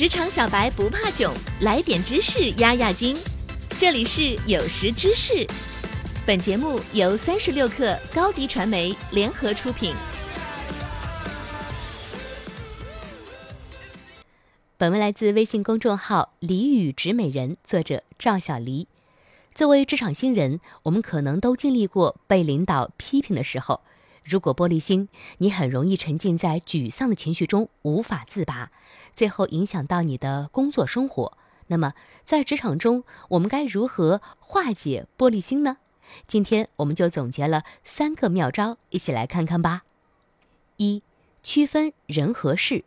职场小白不怕囧，来点知识压压惊。这里是有识知识，本节目由三十六克高低传媒联合出品。本文来自微信公众号“俚语直美人”，作者赵小黎。作为职场新人，我们可能都经历过被领导批评的时候。如果玻璃心，你很容易沉浸在沮丧的情绪中无法自拔，最后影响到你的工作生活。那么，在职场中，我们该如何化解玻璃心呢？今天我们就总结了三个妙招，一起来看看吧。一、区分人和事。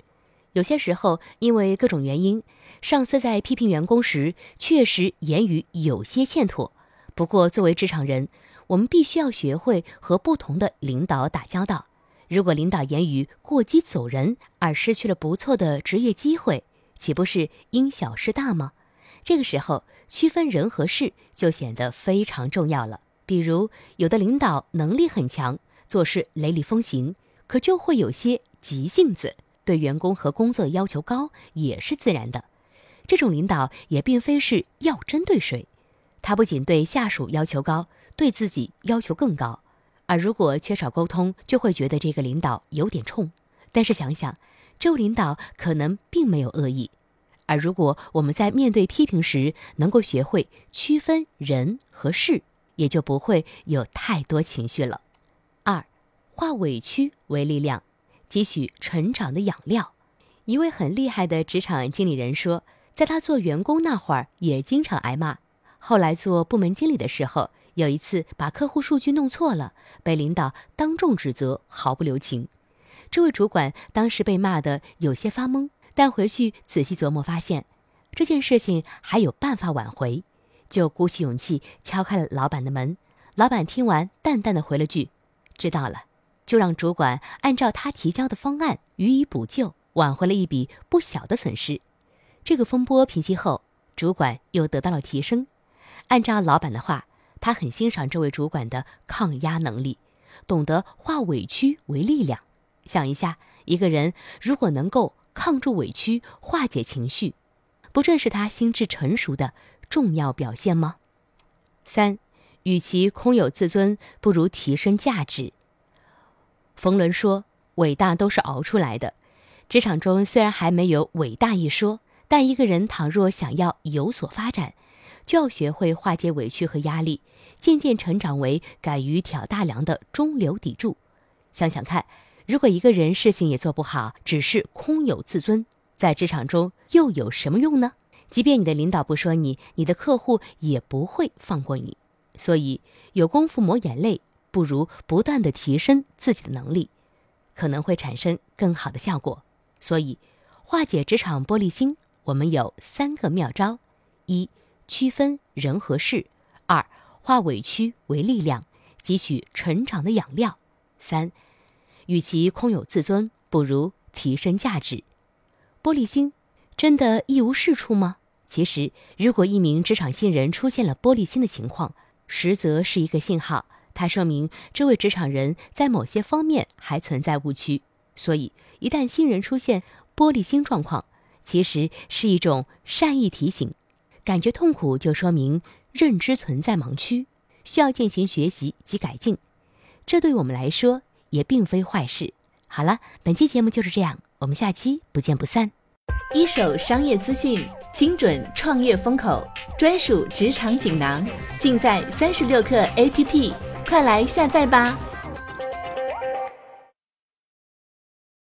有些时候，因为各种原因，上司在批评员工时，确实言语有些欠妥。不过，作为职场人，我们必须要学会和不同的领导打交道。如果领导言语过激走人，而失去了不错的职业机会，岂不是因小失大吗？这个时候，区分人和事就显得非常重要了。比如，有的领导能力很强，做事雷厉风行，可就会有些急性子，对员工和工作要求高也是自然的。这种领导也并非是要针对谁。他不仅对下属要求高，对自己要求更高，而如果缺少沟通，就会觉得这个领导有点冲。但是想想，这位领导可能并没有恶意。而如果我们在面对批评时能够学会区分人和事，也就不会有太多情绪了。二，化委屈为力量，汲取成长的养料。一位很厉害的职场经理人说，在他做员工那会儿，也经常挨骂。后来做部门经理的时候，有一次把客户数据弄错了，被领导当众指责，毫不留情。这位主管当时被骂得有些发懵，但回去仔细琢磨，发现这件事情还有办法挽回，就鼓起勇气敲开了老板的门。老板听完，淡淡的回了句：“知道了。”就让主管按照他提交的方案予以补救，挽回了一笔不小的损失。这个风波平息后，主管又得到了提升。按照老板的话，他很欣赏这位主管的抗压能力，懂得化委屈为力量。想一下，一个人如果能够抗住委屈、化解情绪，不正是他心智成熟的重要表现吗？三，与其空有自尊，不如提升价值。冯仑说：“伟大都是熬出来的。”职场中虽然还没有伟大一说，但一个人倘若想要有所发展，就要学会化解委屈和压力，渐渐成长为敢于挑大梁的中流砥柱。想想看，如果一个人事情也做不好，只是空有自尊，在职场中又有什么用呢？即便你的领导不说你，你的客户也不会放过你。所以，有功夫抹眼泪，不如不断的提升自己的能力，可能会产生更好的效果。所以，化解职场玻璃心，我们有三个妙招：一。区分人和事，二化委屈为力量，汲取成长的养料。三，与其空有自尊，不如提升价值。玻璃心真的一无是处吗？其实，如果一名职场新人出现了玻璃心的情况，实则是一个信号，它说明这位职场人在某些方面还存在误区。所以，一旦新人出现玻璃心状况，其实是一种善意提醒。感觉痛苦，就说明认知存在盲区，需要进行学习及改进。这对我们来说也并非坏事。好了，本期节目就是这样，我们下期不见不散。一手商业资讯，精准创业风口，专属职场锦囊，尽在三十六课 APP，快来下载吧。